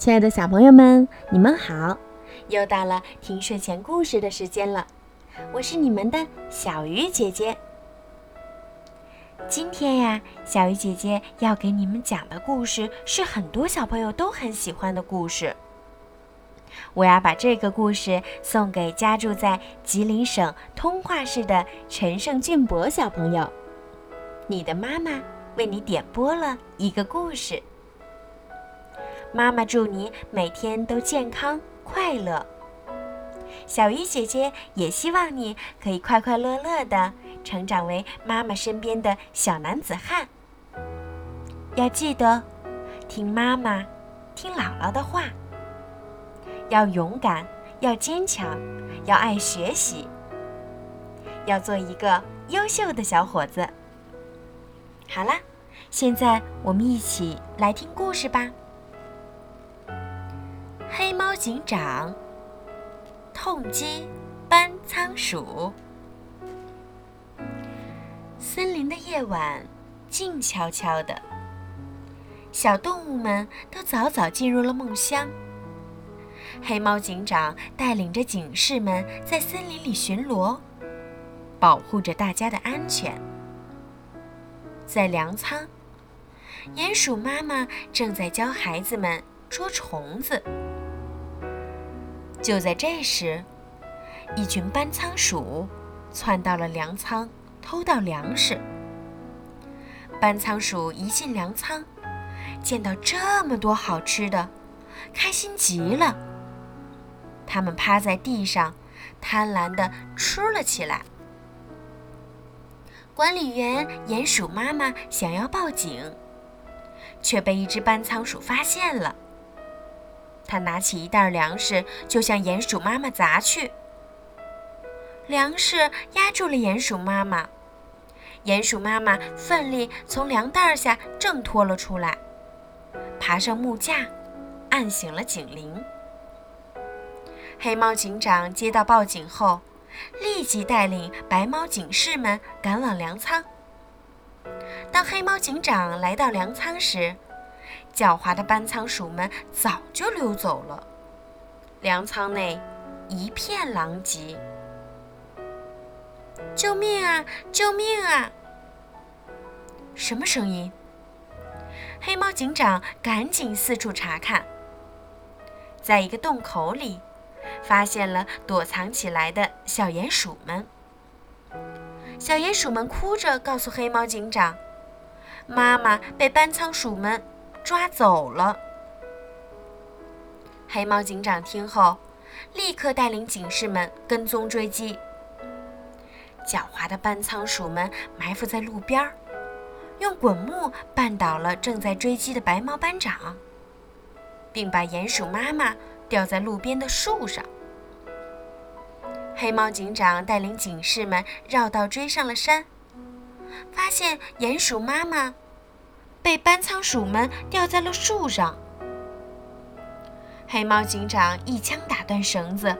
亲爱的小朋友们，你们好！又到了听睡前故事的时间了，我是你们的小鱼姐姐。今天呀，小鱼姐姐要给你们讲的故事是很多小朋友都很喜欢的故事。我要把这个故事送给家住在吉林省通化市的陈胜俊博小朋友。你的妈妈为你点播了一个故事。妈妈祝你每天都健康快乐。小鱼姐姐也希望你可以快快乐乐的成长为妈妈身边的小男子汉。要记得听妈妈、听姥姥的话。要勇敢，要坚强，要爱学习，要做一个优秀的小伙子。好啦，现在我们一起来听故事吧。黑猫警长痛击搬仓鼠。森林的夜晚静悄悄的，小动物们都早早进入了梦乡。黑猫警长带领着警士们在森林里巡逻，保护着大家的安全。在粮仓，鼹鼠妈妈正在教孩子们捉虫子。就在这时，一群搬仓鼠窜到了粮仓，偷到粮食。搬仓鼠一进粮仓，见到这么多好吃的，开心极了。它们趴在地上，贪婪地吃了起来。管理员鼹鼠妈妈想要报警，却被一只搬仓鼠发现了。他拿起一袋粮食就向鼹鼠妈妈砸去，粮食压住了鼹鼠妈妈，鼹鼠妈妈奋力从粮袋下挣脱了出来，爬上木架，按醒了警铃。黑猫警长接到报警后。立即带领白猫警士们赶往粮仓。当黑猫警长来到粮仓时，狡猾的搬仓鼠们早就溜走了。粮仓内一片狼藉。救命啊！救命啊！什么声音？黑猫警长赶紧四处查看，在一个洞口里。发现了躲藏起来的小鼹鼠们。小鼹鼠们哭着告诉黑猫警长：“妈妈被搬仓鼠们抓走了。”黑猫警长听后，立刻带领警士们跟踪追击。狡猾的搬仓鼠们埋伏在路边，用滚木绊倒了正在追击的白猫班长，并把鼹鼠妈妈。吊在路边的树上。黑猫警长带领警士们绕道追上了山，发现鼹鼠妈妈被搬仓鼠们吊在了树上。黑猫警长一枪打断绳子，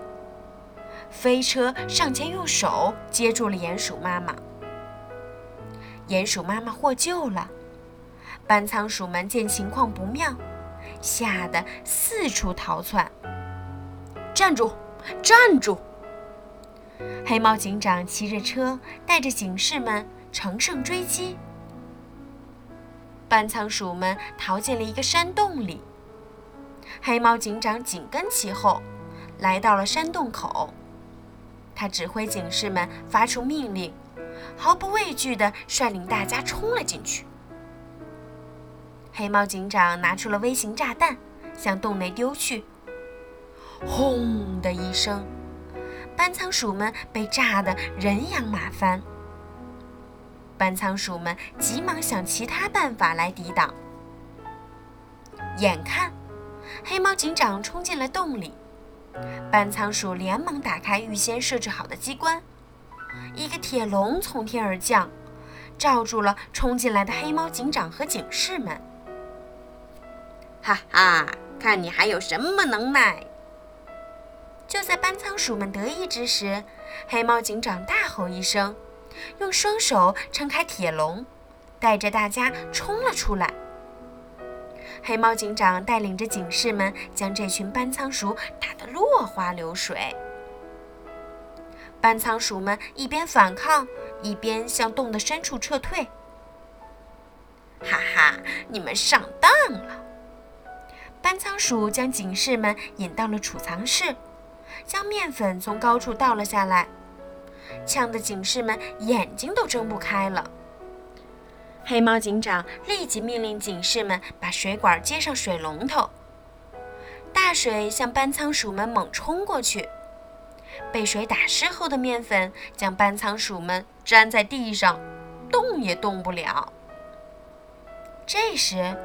飞车上前用手接住了鼹鼠妈妈。鼹鼠妈妈获救了，搬仓鼠们见情况不妙。吓得四处逃窜。站住！站住！黑猫警长骑着车，带着警士们乘胜追击。搬仓鼠们逃进了一个山洞里，黑猫警长紧跟其后，来到了山洞口。他指挥警士们发出命令，毫不畏惧地率领大家冲了进去。黑猫警长拿出了微型炸弹，向洞内丢去。轰的一声，搬仓鼠们被炸得人仰马翻。搬仓鼠们急忙想其他办法来抵挡。眼看黑猫警长冲进了洞里，搬仓鼠连忙打开预先设置好的机关，一个铁笼从天而降，罩住了冲进来的黑猫警长和警士们。哈哈，看你还有什么能耐！就在搬仓鼠们得意之时，黑猫警长大吼一声，用双手撑开铁笼，带着大家冲了出来。黑猫警长带领着警士们将这群班仓鼠打得落花流水。班仓鼠们一边反抗，一边向洞的深处撤退。哈哈，你们上当了！班仓鼠将警士们引到了储藏室，将面粉从高处倒了下来，呛得警士们眼睛都睁不开了。黑猫警长立即命令警士们把水管接上水龙头，大水向班仓鼠们猛冲过去。被水打湿后的面粉将班仓鼠们粘在地上，动也动不了。这时，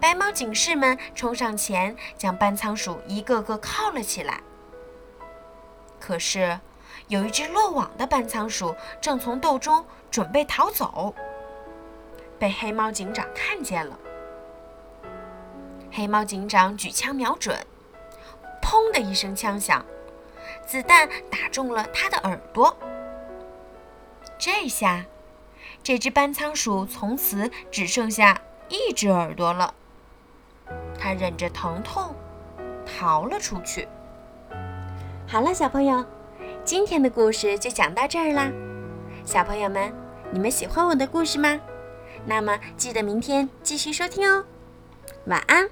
白毛警士们冲上前，将班仓鼠一个个铐了起来。可是，有一只落网的斑仓鼠正从洞中准备逃走，被黑猫警长看见了。黑猫警长举枪瞄准，砰的一声枪响。子弹打中了他的耳朵，这下，这只斑仓鼠从此只剩下一只耳朵了。它忍着疼痛逃了出去。好了，小朋友，今天的故事就讲到这儿啦。小朋友们，你们喜欢我的故事吗？那么记得明天继续收听哦。晚安。